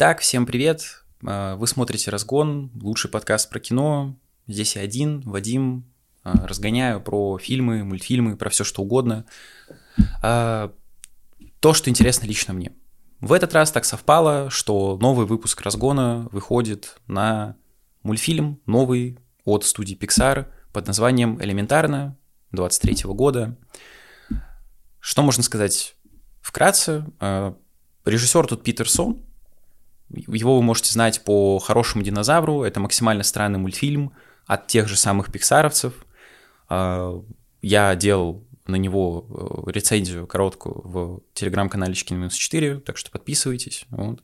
Итак, всем привет. А, вы смотрите «Разгон», лучший подкаст про кино. Здесь я один, Вадим. А, разгоняю про фильмы, мультфильмы, про все что угодно. А, то, что интересно лично мне. В этот раз так совпало, что новый выпуск «Разгона» выходит на мультфильм новый от студии Pixar под названием «Элементарно» 23 года. Что можно сказать вкратце? Режиссер тут Питер Сон, его вы можете знать по «Хорошему динозавру». Это максимально странный мультфильм от тех же самых пиксаровцев. А, я делал на него э, рецензию короткую в телеграм-канале Чикин 4, так что подписывайтесь. Вот.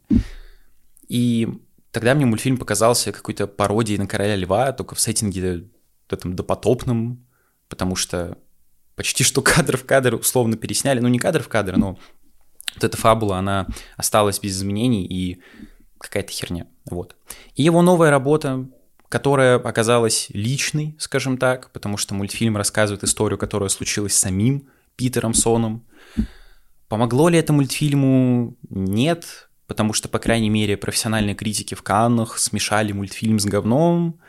И тогда мне мультфильм показался какой-то пародией на Короля Льва, только в сеттинге этом допотопном, потому что почти что кадр в кадр условно пересняли. Ну, не кадр в кадр, но вот эта фабула, она осталась без изменений, и какая-то херня. Вот. И его новая работа, которая оказалась личной, скажем так, потому что мультфильм рассказывает историю, которая случилась с самим Питером Соном. Помогло ли это мультфильму? Нет, потому что, по крайней мере, профессиональные критики в Каннах смешали мультфильм с говном,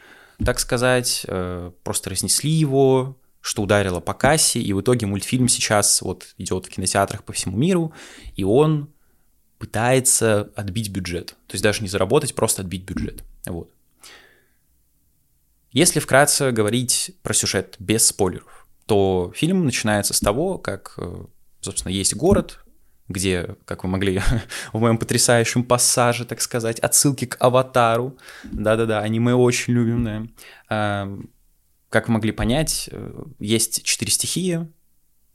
так сказать, э, просто разнесли его, что ударило по кассе, и в итоге мультфильм сейчас вот идет в кинотеатрах по всему миру, и он пытается отбить бюджет. То есть даже не заработать, просто отбить бюджет. Вот. Если вкратце говорить про сюжет без спойлеров, то фильм начинается с того, как, э, собственно, есть город, где, как вы могли в моем потрясающем пассаже, так сказать, отсылки к аватару. Да-да-да, аниме очень любим, да. Как вы могли понять, э, есть четыре стихии,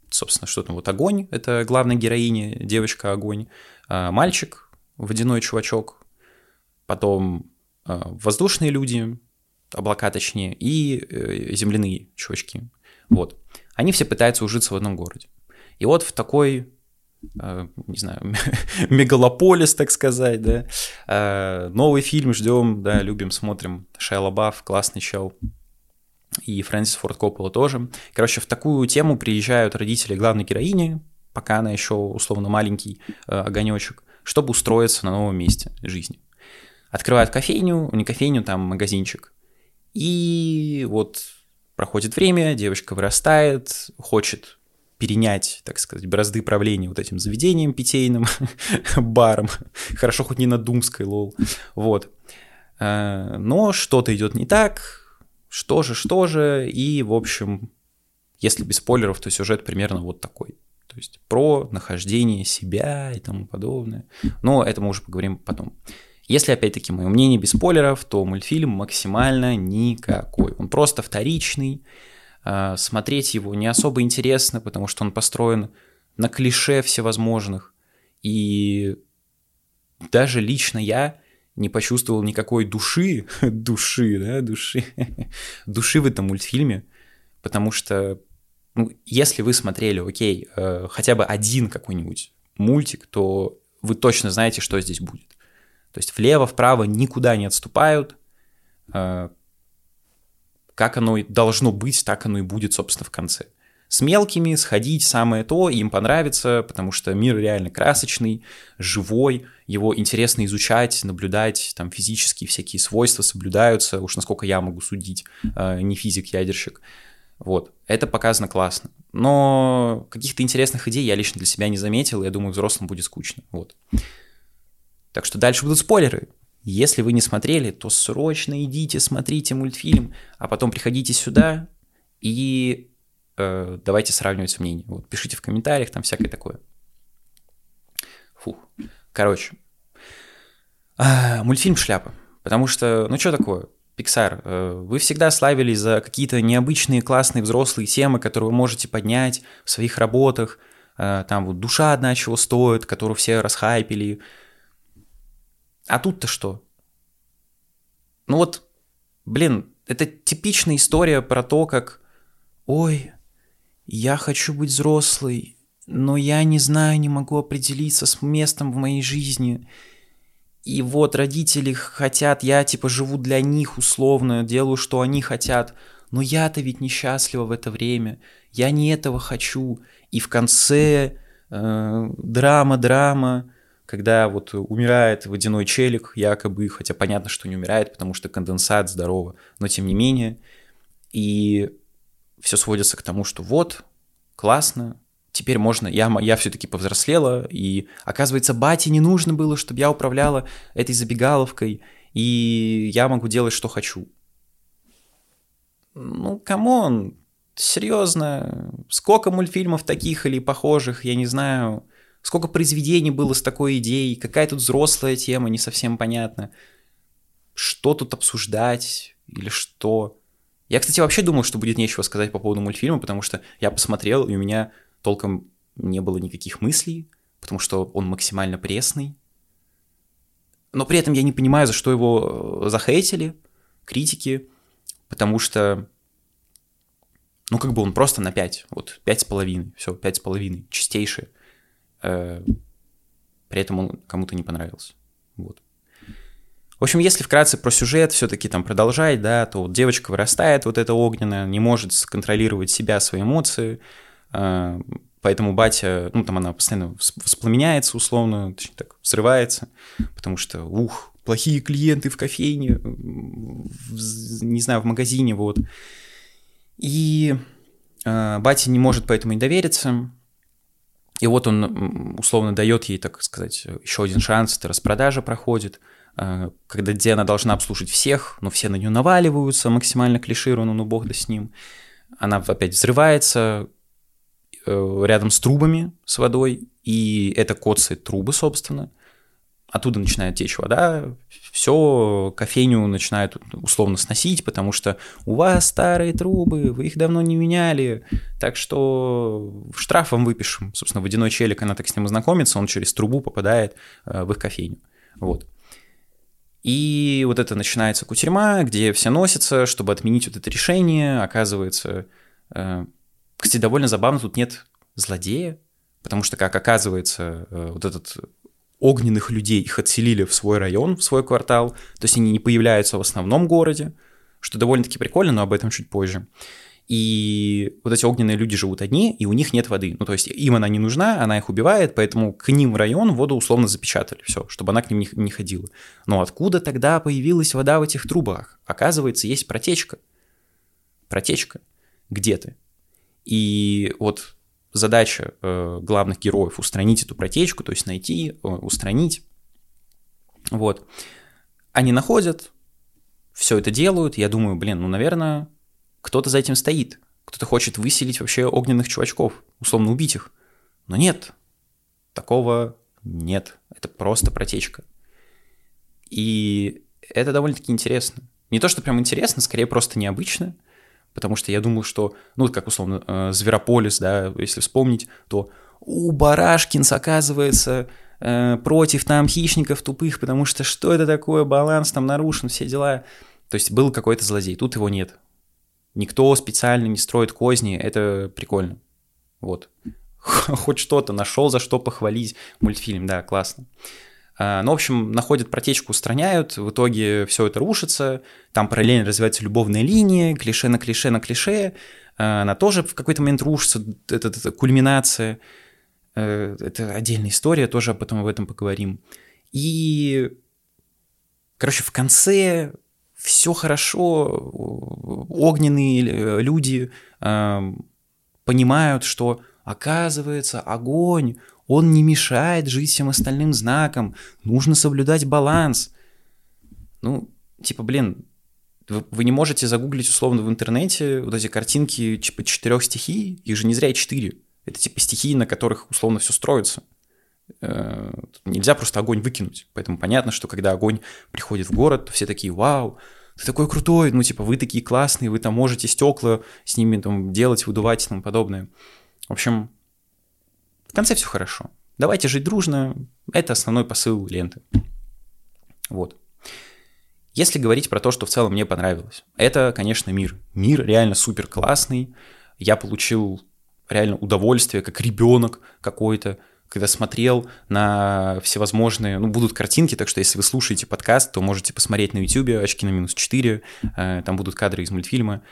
собственно, что там вот огонь, это главная героиня, девочка огонь, мальчик, водяной чувачок, потом а, воздушные люди, облака точнее, и э, земляные чувачки. Вот. Они все пытаются ужиться в одном городе. И вот в такой не знаю, мегалополис, так сказать, да. Новый фильм ждем, да, любим, смотрим. Шайа Лабаф, классный чел и Фрэнсис Форд Коппола тоже. Короче, в такую тему приезжают родители главной героини, пока она еще условно маленький э, огонечек, чтобы устроиться на новом месте жизни. Открывают кофейню, не кофейню, там магазинчик. И вот проходит время, девочка вырастает, хочет перенять, так сказать, бразды правления вот этим заведением питейным, баром. Хорошо, хоть не на Думской, лол. Вот. Э, но что-то идет не так, что же, что же, и, в общем, если без спойлеров, то сюжет примерно вот такой. То есть про нахождение себя и тому подобное. Но это мы уже поговорим потом. Если, опять-таки, мое мнение без спойлеров, то мультфильм максимально никакой. Он просто вторичный. А, смотреть его не особо интересно, потому что он построен на клише всевозможных. И даже лично я не почувствовал никакой души, души, да, души, души в этом мультфильме, потому что, ну, если вы смотрели, окей, э, хотя бы один какой-нибудь мультик, то вы точно знаете, что здесь будет. То есть влево-вправо никуда не отступают, э, как оно должно быть, так оно и будет, собственно, в конце с мелкими сходить самое то, им понравится, потому что мир реально красочный, живой, его интересно изучать, наблюдать, там физические всякие свойства соблюдаются, уж насколько я могу судить, э, не физик-ядерщик. Вот, это показано классно. Но каких-то интересных идей я лично для себя не заметил, и я думаю, взрослым будет скучно. Вот. Так что дальше будут спойлеры. Если вы не смотрели, то срочно идите, смотрите мультфильм, а потом приходите сюда и э, давайте сравнивать мнения. Вот, пишите в комментариях, там всякое такое. Фух. Короче, а, мультфильм шляпа. Потому что, ну что такое? Pixar, э, вы всегда славились за какие-то необычные, классные взрослые темы, которые вы можете поднять в своих работах. Э, там вот душа одна чего стоит, которую все расхайпили. А тут-то что? Ну вот, блин, это типичная история про то, как, ой, я хочу быть взрослой, но я не знаю, не могу определиться с местом в моей жизни. И вот родители хотят, я типа живу для них условно, делаю, что они хотят. Но я-то ведь несчастлива в это время. Я не этого хочу. И в конце э, драма, драма, когда вот умирает водяной челик якобы, хотя понятно, что не умирает, потому что конденсат здорово, но тем не менее. И все сводится к тому, что вот, классно, теперь можно, я, я все-таки повзрослела, и оказывается, бате не нужно было, чтобы я управляла этой забегаловкой, и я могу делать, что хочу. Ну, come on, серьезно, сколько мультфильмов таких или похожих, я не знаю, сколько произведений было с такой идеей, какая тут взрослая тема, не совсем понятно. Что тут обсуждать или что? Я, кстати, вообще думал, что будет нечего сказать по поводу мультфильма, потому что я посмотрел, и у меня толком не было никаких мыслей, потому что он максимально пресный. Но при этом я не понимаю, за что его э, захейтили критики, потому что, ну, как бы он просто на 5, вот пять с половиной, все, пять с половиной, чистейший. Э, при этом он кому-то не понравился. Вот. В общем, если вкратце про сюжет все-таки там продолжать, да, то вот девочка вырастает, вот эта огненная, не может контролировать себя, свои эмоции, поэтому батя, ну, там она постоянно воспламеняется условно, точнее так, взрывается, потому что, ух, плохие клиенты в кофейне, в, не знаю, в магазине, вот. И э, батя не может поэтому и довериться, и вот он условно дает ей, так сказать, еще один шанс, это распродажа проходит, э, когда где она должна обслужить всех, но все на нее наваливаются, максимально клишированно, ну бог да с ним. Она опять взрывается рядом с трубами с водой, и это коцает трубы, собственно оттуда начинает течь вода, все, кофейню начинают условно сносить, потому что у вас старые трубы, вы их давно не меняли, так что штраф вам выпишем. Собственно, водяной челик, она так с ним знакомится, он через трубу попадает э, в их кофейню. Вот. И вот это начинается кутерьма, где все носятся, чтобы отменить вот это решение. Оказывается, э, кстати, довольно забавно, тут нет злодея, потому что, как оказывается, э, вот этот огненных людей, их отселили в свой район, в свой квартал, то есть они не появляются в основном городе, что довольно-таки прикольно, но об этом чуть позже. И вот эти огненные люди живут одни, и у них нет воды. Ну, то есть им она не нужна, она их убивает, поэтому к ним в район воду условно запечатали, все, чтобы она к ним не, не ходила. Но откуда тогда появилась вода в этих трубах? Оказывается, есть протечка. Протечка где-то. И вот задача э, главных героев устранить эту протечку, то есть найти, э, устранить. Вот. Они находят, все это делают. Я думаю, блин, ну, наверное, кто-то за этим стоит. Кто-то хочет выселить вообще огненных чувачков, условно убить их. Но нет, такого нет. Это просто протечка. И это довольно-таки интересно. Не то, что прям интересно, скорее просто необычно – потому что я думал, что, ну, как условно, э, Зверополис, да, если вспомнить, то у Барашкинс, оказывается, э, против там хищников тупых, потому что что это такое, баланс там нарушен, все дела. То есть был какой-то злодей, тут его нет. Никто специально не строит козни, это прикольно. Вот. Хоть что-то нашел, за что похвалить мультфильм, да, классно. А, ну, в общем, находят протечку, устраняют, в итоге все это рушится, там параллельно развивается любовная линия, клише на клише на клише, а, она тоже в какой-то момент рушится, это, это, это кульминация, э, это отдельная история, тоже потом об этом поговорим. И, короче, в конце все хорошо, огненные люди понимают, что оказывается огонь, он не мешает жить всем остальным знакам. Нужно соблюдать баланс. Ну, типа, блин, вы, вы не можете загуглить условно в интернете вот эти картинки типа четырех стихий, их же не зря четыре. Это типа стихии, на которых условно все строится. Э, нельзя просто огонь выкинуть. Поэтому понятно, что когда огонь приходит в город, то все такие, вау, ты такой крутой, ну типа вы такие классные, вы там можете стекла с ними там делать, выдувать и тому подобное. В общем, в конце все хорошо. Давайте жить дружно. Это основной посыл ленты. Вот. Если говорить про то, что в целом мне понравилось, это, конечно, мир. Мир реально супер классный. Я получил реально удовольствие, как ребенок какой-то, когда смотрел на всевозможные, ну, будут картинки, так что если вы слушаете подкаст, то можете посмотреть на YouTube «Очки на минус 4», э, там будут кадры из мультфильма.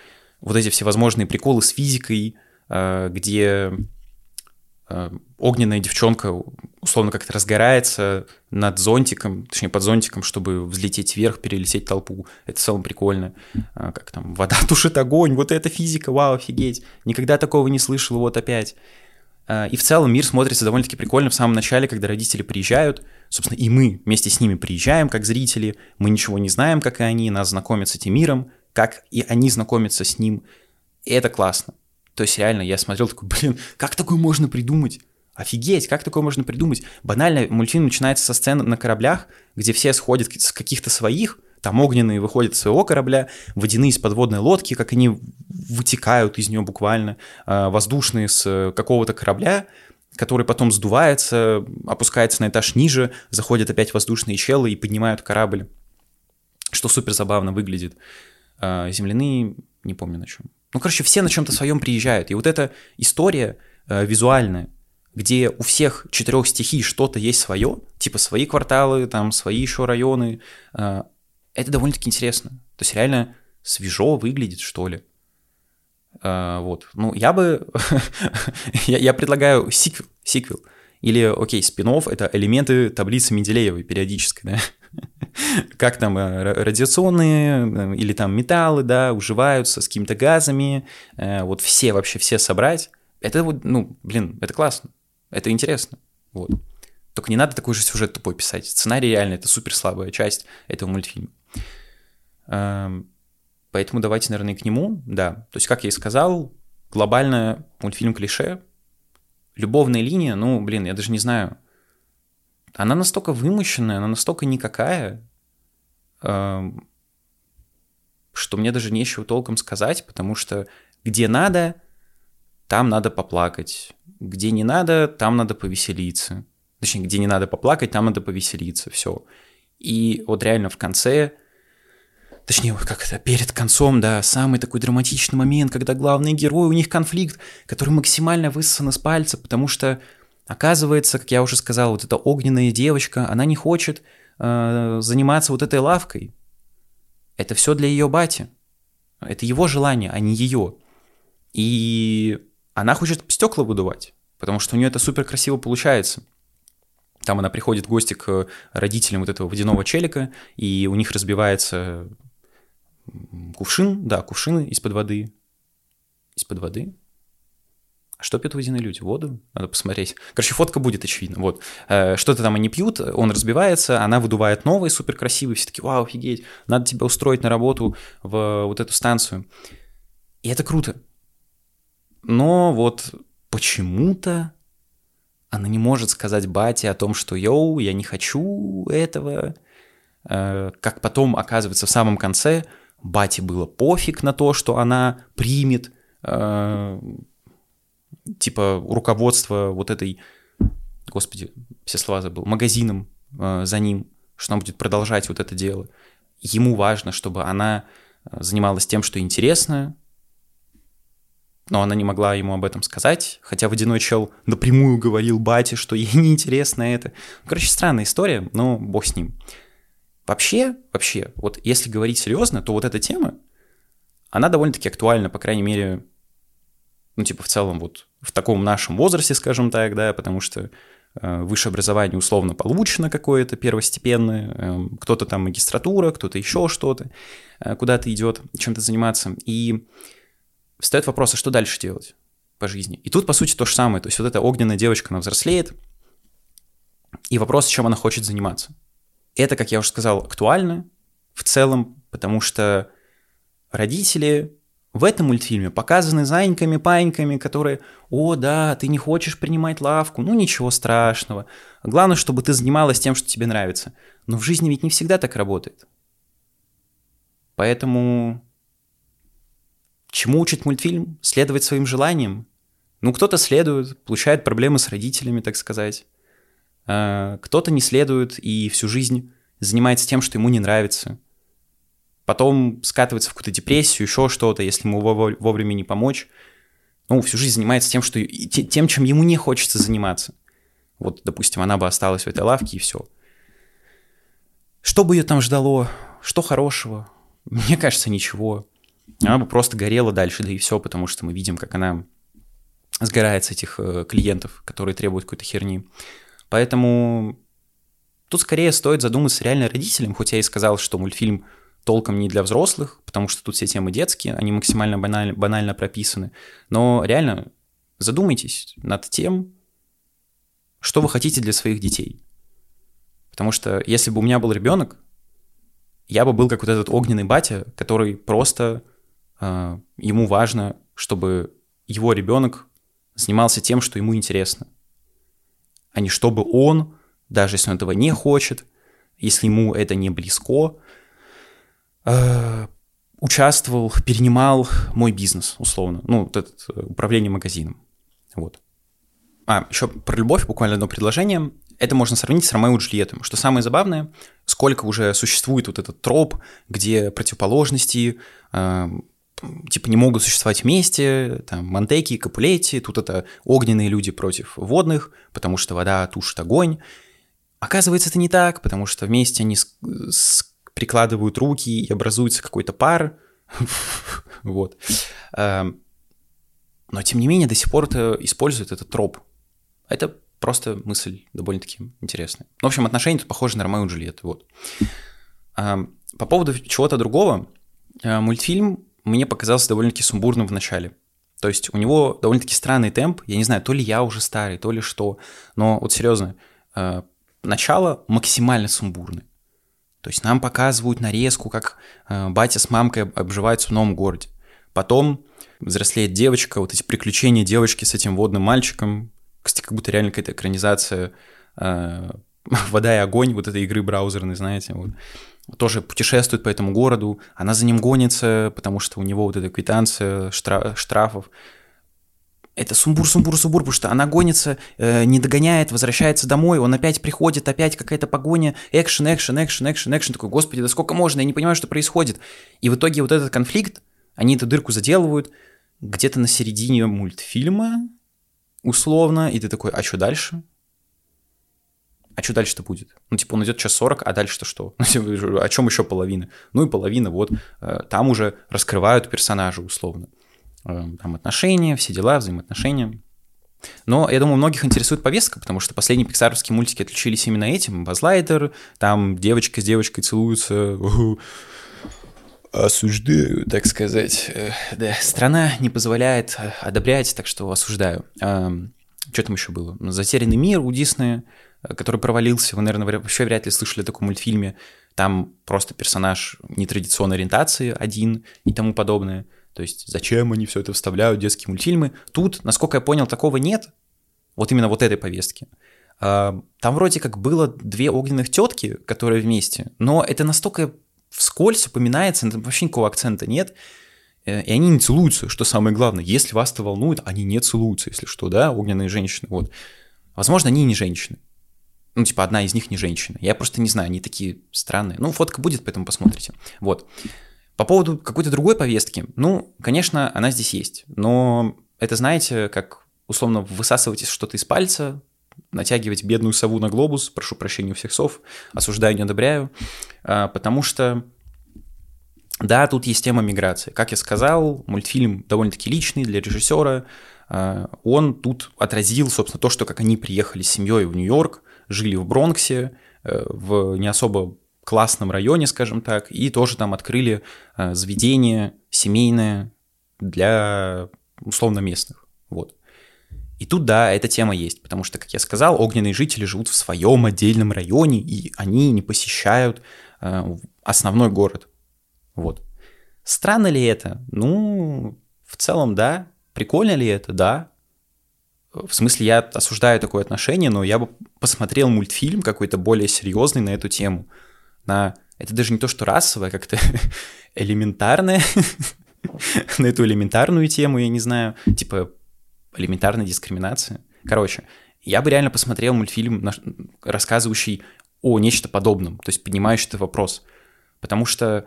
Вот эти всевозможные приколы с физикой, э, где огненная девчонка условно как-то разгорается над зонтиком, точнее под зонтиком, чтобы взлететь вверх, перелететь толпу. Это в целом прикольно. А, как там, вода тушит огонь, вот это физика, вау, офигеть. Никогда такого не слышал, вот опять. А, и в целом мир смотрится довольно-таки прикольно в самом начале, когда родители приезжают, собственно, и мы вместе с ними приезжаем как зрители, мы ничего не знаем, как и они, нас знакомят с этим миром, как и они знакомятся с ним, и это классно. То есть реально я смотрел такой, блин, как такое можно придумать? Офигеть, как такое можно придумать? Банально мультфильм начинается со сцены на кораблях, где все сходят с каких-то своих, там огненные выходят из своего корабля, водяные из подводной лодки, как они вытекают из нее буквально, а, воздушные с какого-то корабля, который потом сдувается, опускается на этаж ниже, заходят опять воздушные челы и поднимают корабль, что супер забавно выглядит. А, земляные, не помню на чем. Ну, короче, все на чем-то своем приезжают. И вот эта история э, визуальная, где у всех четырех стихий что-то есть свое, типа свои кварталы, там свои еще районы, э, это довольно-таки интересно. То есть реально свежо выглядит, что ли. Uh, вот. Ну, я бы... я, я предлагаю сиквел. сиквел. Или, окей, спин это элементы таблицы Менделеевой периодической, да? Как там э, радиационные э, или там металлы, да, уживаются с какими-то газами, вот все, вообще все собрать. Это вот, ну, блин, это классно, это интересно, вот. Только не надо такой же сюжет тупой писать. Сценарий реально это супер слабая часть этого мультфильма. Эм, поэтому давайте, наверное, к нему, да. То есть, как я и сказал, глобально мультфильм клише. Любовная линия, ну, блин, я даже не знаю. Она настолько вымощенная, она настолько никакая, эм, что мне даже нечего толком сказать, потому что где надо, там надо поплакать. Где не надо, там надо повеселиться. Точнее, где не надо поплакать, там надо повеселиться. Все. И вот реально в конце точнее, как это, перед концом, да, самый такой драматичный момент, когда главные герои, у них конфликт, который максимально высосан из пальца, потому что, оказывается, как я уже сказал, вот эта огненная девочка, она не хочет э, заниматься вот этой лавкой. Это все для ее бати. Это его желание, а не ее. И она хочет стекла выдувать, потому что у нее это супер красиво получается. Там она приходит в гости к родителям вот этого водяного челика, и у них разбивается Кувшин, да, кувшины из-под воды. Из-под воды? Что пьют водяные люди? Воду? Надо посмотреть. Короче, фотка будет, очевидно. Вот. Э, что-то там они пьют, он разбивается, она выдувает новый, супер красивый. Все таки вау, офигеть, надо тебя устроить на работу в вот эту станцию. И это круто. Но вот почему-то она не может сказать бате о том, что «Йоу, я не хочу этого». Э, как потом оказывается в самом конце – Бате было пофиг на то, что она примет э, типа руководство вот этой, господи, все слова забыл, магазином э, за ним, что она будет продолжать вот это дело. Ему важно, чтобы она э, занималась тем, что интересно, но она не могла ему об этом сказать, хотя водяной чел напрямую говорил бате, что ей неинтересно это. Короче, странная история, но бог с ним. Вообще, вообще, вот если говорить серьезно, то вот эта тема, она довольно-таки актуальна, по крайней мере, ну, типа, в целом вот в таком нашем возрасте, скажем так, да, потому что э, высшее образование условно получено какое-то первостепенное, э, кто-то там магистратура, кто-то еще что-то, э, куда-то идет чем-то заниматься. И встает вопрос, а что дальше делать по жизни? И тут, по сути, то же самое. То есть вот эта огненная девочка, она взрослеет, и вопрос, чем она хочет заниматься. Это, как я уже сказал, актуально в целом, потому что родители в этом мультфильме показаны зайками, паньками, которые, о, да, ты не хочешь принимать лавку, ну ничего страшного. Главное, чтобы ты занималась тем, что тебе нравится. Но в жизни ведь не всегда так работает. Поэтому чему учит мультфильм? Следовать своим желаниям? Ну, кто-то следует, получает проблемы с родителями, так сказать. А, кто-то не следует и всю жизнь занимается тем, что ему не нравится. Потом скатывается в какую-то депрессию, еще что-то, если ему вовремя не помочь. Ну, всю жизнь занимается тем, что, тем, чем ему не хочется заниматься. Вот, допустим, она бы осталась в этой лавке и все. Что бы ее там ждало? Что хорошего? Мне кажется, ничего. Она бы просто горела дальше, да и все, потому что мы видим, как она сгорает с этих э, клиентов, которые требуют какой-то херни. Поэтому тут скорее стоит задуматься реально родителям, хоть я и сказал, что мультфильм толком не для взрослых, потому что тут все темы детские, они максимально банально, банально прописаны. Но реально задумайтесь над тем, что вы хотите для своих детей. Потому что если бы у меня был ребенок, я бы был как вот этот огненный батя, который просто э, ему важно, чтобы его ребенок занимался тем, что ему интересно, а не чтобы он, даже если он этого не хочет, если ему это не близко, э, участвовал, перенимал мой бизнес, условно, ну, вот это э, управление магазином, вот. А, еще про любовь, буквально одно предложение. Это можно сравнить с Ромео и Джульеттой. Что самое забавное, сколько уже существует вот этот троп, где противоположности э, типа не могут существовать вместе, там Монтеки Капулетти, тут это огненные люди против водных, потому что вода тушит огонь. Оказывается, это не так, потому что вместе они с, с, прикладывают руки и образуется какой-то пар. Вот. Эм, но, тем не менее, до сих пор это используют этот троп. Это просто мысль довольно-таки интересная. В общем, отношения тут похожи на Ромео и Джульетту. Вот. По поводу чего-то другого, э, мультфильм мне показался довольно-таки сумбурным в начале. То есть у него довольно-таки странный темп. Я не знаю, то ли я уже старый, то ли что. Но вот серьезно, э, начало максимально сумбурное. То есть нам показывают нарезку, как э, батя с мамкой обживаются в новом городе. Потом взрослеет девочка, вот эти приключения девочки с этим водным мальчиком, кстати, как будто реально какая-то экранизация э, «Вода и огонь», вот этой игры браузерной, знаете, вот. Тоже путешествует по этому городу, она за ним гонится, потому что у него вот эта квитанция штра- штрафов. Это сумбур, сумбур, сумбур, потому что она гонится, э, не догоняет, возвращается домой, он опять приходит, опять какая-то погоня, экшен, экшен, экшен, экшен, экшен, такой, господи, да сколько можно, я не понимаю, что происходит. И в итоге вот этот конфликт, они эту дырку заделывают где-то на середине мультфильма, условно, и ты такой, а что дальше? А что дальше-то будет? Ну, типа, он идет час 40, а дальше-то что? Ну, типа, о чем еще половина? Ну и половина, вот, э, там уже раскрывают персонажа условно. Э, там отношения, все дела, взаимоотношения. Но я думаю, многих интересует повестка, потому что последние пиксаровские мультики отличились именно этим. Базлайтер, там девочка с девочкой целуются, осуждаю, так сказать. Э, да, страна не позволяет э, одобрять, так что осуждаю. Что там еще было? «Затерянный мир» у Диснея, э, который провалился. Вы, наверное, вообще вряд ли слышали о таком мультфильме. Там просто персонаж нетрадиционной ориентации один и тому подобное. То есть зачем они все это вставляют, детские мультфильмы? Тут, насколько я понял, такого нет. Вот именно вот этой повестки. Там вроде как было две огненных тетки, которые вместе, но это настолько вскользь упоминается, там вообще никакого акцента нет, э, и они не целуются, что самое главное. Если вас это волнует, они не целуются, если что, да, огненные женщины, вот. Возможно, они не женщины. Ну, типа, одна из них не женщина. Я просто не знаю, они такие странные. Ну, фотка будет, поэтому посмотрите. Вот. По поводу какой-то другой повестки, ну, конечно, она здесь есть. Но это, знаете, как условно высасывать что-то из пальца, натягивать бедную сову на глобус, прошу прощения у всех сов, осуждаю, не одобряю, а, потому что да, тут есть тема миграции. Как я сказал, мультфильм довольно-таки личный для режиссера. А, он тут отразил, собственно, то, что как они приехали с семьей в Нью-Йорк, жили в Бронксе, э, в не особо классном районе, скажем так, и тоже там открыли э, заведение семейное для условно местных. Вот. И тут, да, эта тема есть, потому что, как я сказал, огненные жители живут в своем отдельном районе, и они не посещают э, основной город. Вот. Странно ли это? Ну, в целом, да. Прикольно ли это? Да. В смысле, я осуждаю такое отношение, но я бы посмотрел мультфильм какой-то более серьезный на эту тему. На... Это даже не то, что расовое, как-то элементарное, на эту элементарную тему, я не знаю. Типа, элементарная дискриминация. Короче, я бы реально посмотрел мультфильм, рассказывающий о нечто подобном, то есть поднимающий этот вопрос. Потому что,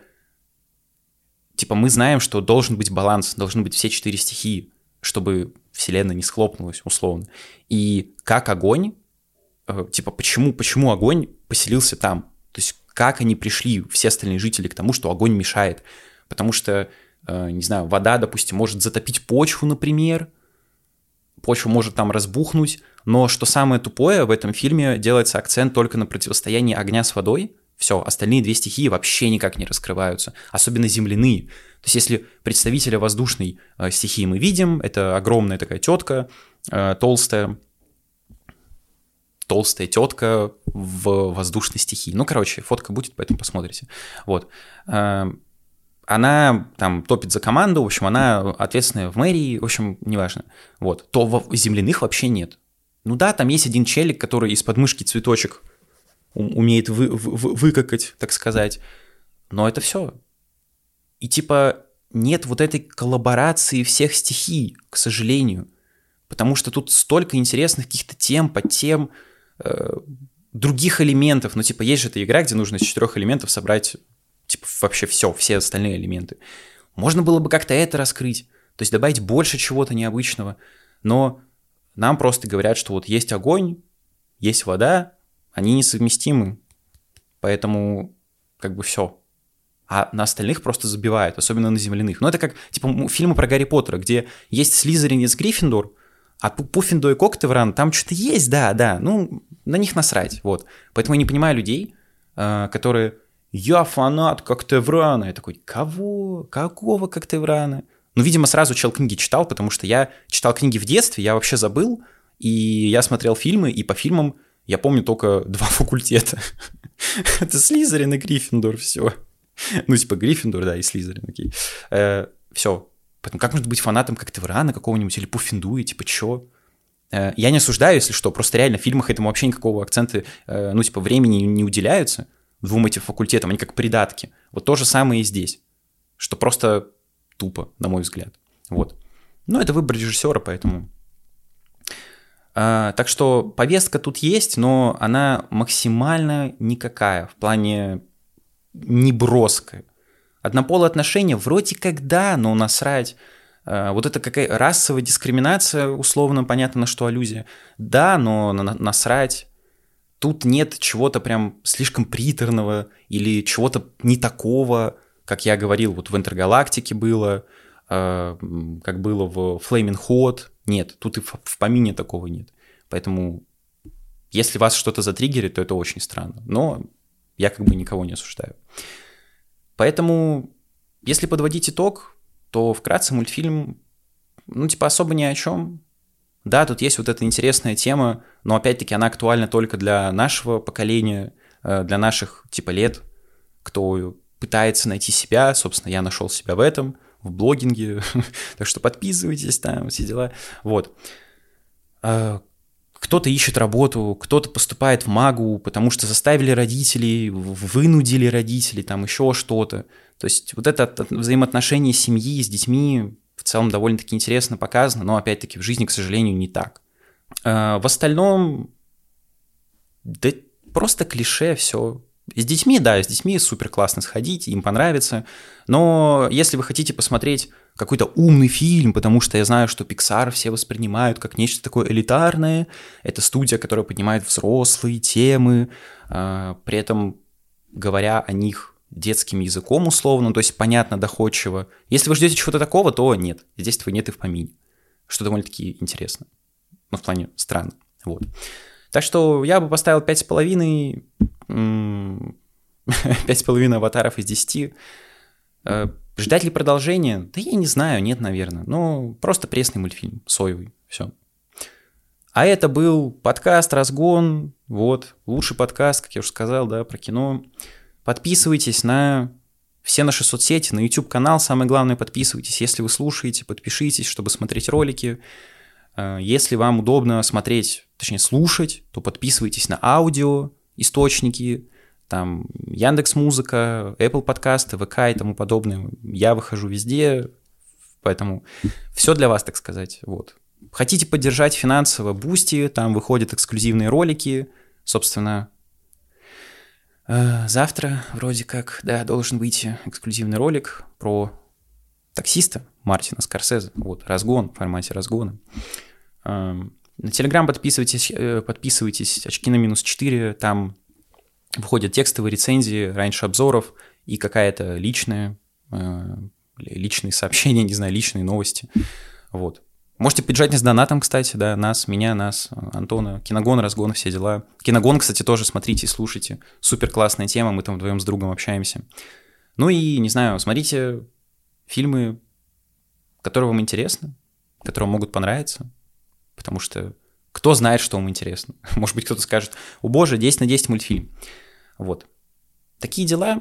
типа, мы знаем, что должен быть баланс, должны быть все четыре стихии, чтобы Вселенная не схлопнулась, условно. И как огонь, э, типа, почему, почему огонь поселился там? То есть как они пришли, все остальные жители, к тому, что огонь мешает? Потому что, э, не знаю, вода, допустим, может затопить почву, например, почва может там разбухнуть, но что самое тупое, в этом фильме делается акцент только на противостоянии огня с водой, все, остальные две стихии вообще никак не раскрываются, особенно земляные. То есть если представителя воздушной э, стихии мы видим, это огромная такая тетка, э, толстая, толстая тетка в воздушной стихии. Ну, короче, фотка будет, поэтому посмотрите. Вот. Э, она там топит за команду, в общем, она ответственная в мэрии, в общем, неважно. Вот. То земляных вообще нет. Ну да, там есть один челик, который из подмышки цветочек умеет вы, вы, выкакать, так сказать. Но это все. И типа нет вот этой коллаборации всех стихий, к сожалению. Потому что тут столько интересных каких-то тем, подтем, э, других элементов. Ну, типа, есть же эта игра, где нужно из четырех элементов собрать типа вообще все, все остальные элементы. Можно было бы как-то это раскрыть, то есть добавить больше чего-то необычного, но нам просто говорят, что вот есть огонь, есть вода, они несовместимы, поэтому как бы все. А на остальных просто забивают, особенно на земляных. Ну, это как, типа, фильмы про Гарри Поттера, где есть Слизерин из Гриффиндор, а Пуффиндо и Коктевран, там что-то есть, да, да, ну, на них насрать, вот. Поэтому я не понимаю людей, э, которые я фанат Коктеврана. Я такой, кого? Какого Коктеврана? Ну, видимо, сразу чел книги читал, потому что я читал книги в детстве, я вообще забыл, и я смотрел фильмы, и по фильмам я помню только два факультета. Это Слизерин и Гриффиндор, все. Ну, типа Гриффиндор, да, и Слизерин, окей. Э, все. Поэтому как можно быть фанатом Коктеврана какого-нибудь или Пуффиндуя, типа, чё? Э, я не осуждаю, если что, просто реально в фильмах этому вообще никакого акцента, э, ну, типа, времени не уделяются двум этим факультетам, они как придатки. Вот то же самое и здесь, что просто тупо, на мой взгляд. Вот. Но это выбор режиссера, поэтому... А, так что повестка тут есть, но она максимально никакая, в плане неброская. Однополые отношения вроде как да, но насрать. А, вот это какая расовая дискриминация, условно, понятно, на что аллюзия. Да, но насрать. Тут нет чего-то прям слишком приторного или чего-то не такого, как я говорил, вот в Интергалактике было, э, как было в Flaming Hot. Нет, тут и в помине такого нет. Поэтому если вас что-то затриггерит, то это очень странно. Но я как бы никого не осуждаю. Поэтому, если подводить итог, то вкратце мультфильм, ну, типа, особо ни о чем. Да, тут есть вот эта интересная тема, но опять-таки она актуальна только для нашего поколения, э, для наших типа лет, кто пытается найти себя, собственно, я нашел себя в этом, в блогинге, так что подписывайтесь там, все дела, вот. Кто-то ищет работу, кто-то поступает в магу, потому что заставили родителей, вынудили родителей, там еще что-то. То есть вот это взаимоотношение семьи с детьми, в целом довольно-таки интересно показано, но опять-таки в жизни, к сожалению, не так. А, в остальном, да просто клише все. С детьми, да, с детьми супер классно сходить, им понравится. Но если вы хотите посмотреть какой-то умный фильм, потому что я знаю, что Pixar все воспринимают как нечто такое элитарное, это студия, которая поднимает взрослые темы, а, при этом говоря о них детским языком условно, то есть понятно, доходчиво. Если вы ждете чего-то такого, то нет. Здесь этого нет и в помине. Что довольно-таки интересно. Ну, в плане странно. Вот. Так что я бы поставил 5,5 5,5 аватаров из 10. Э, ждать ли продолжения? Да я не знаю, нет, наверное. Ну, просто пресный мультфильм, соевый, все. А это был подкаст «Разгон», вот, лучший подкаст, как я уже сказал, да, про кино. Подписывайтесь на все наши соцсети, на YouTube-канал, самое главное, подписывайтесь. Если вы слушаете, подпишитесь, чтобы смотреть ролики. Э, если вам удобно смотреть, точнее слушать, то подписывайтесь на аудио, источники, там Яндекс Музыка, Apple подкасты, ВК и тому подобное. Я выхожу везде, поэтому все для вас, так сказать. Вот. Хотите поддержать финансово Boosty, там выходят эксклюзивные ролики, собственно, Э, завтра вроде как, да, должен выйти эксклюзивный ролик про таксиста Мартина Скорсезе. Вот, разгон в формате разгона. Эм, на Телеграм подписывайтесь, э, подписывайтесь, очки на минус 4, там выходят текстовые рецензии, раньше обзоров и какая-то личная, э, личные сообщения, не знаю, личные новости. Вот. Можете поддержать с донатом, кстати, да, нас, меня, нас, Антона, Киногон, Разгон, все дела. Киногон, кстати, тоже смотрите, слушайте. Супер классная тема, мы там вдвоем с другом общаемся. Ну и, не знаю, смотрите фильмы, которые вам интересны, которые могут понравиться, потому что кто знает, что вам интересно. Может быть, кто-то скажет, о боже, 10 на 10 мультфильм. Вот. Такие дела.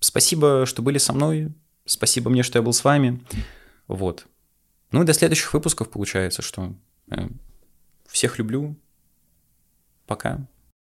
Спасибо, что были со мной. Спасибо мне, что я был с вами. Вот. Ну и до следующих выпусков получается, что э, всех люблю. Пока.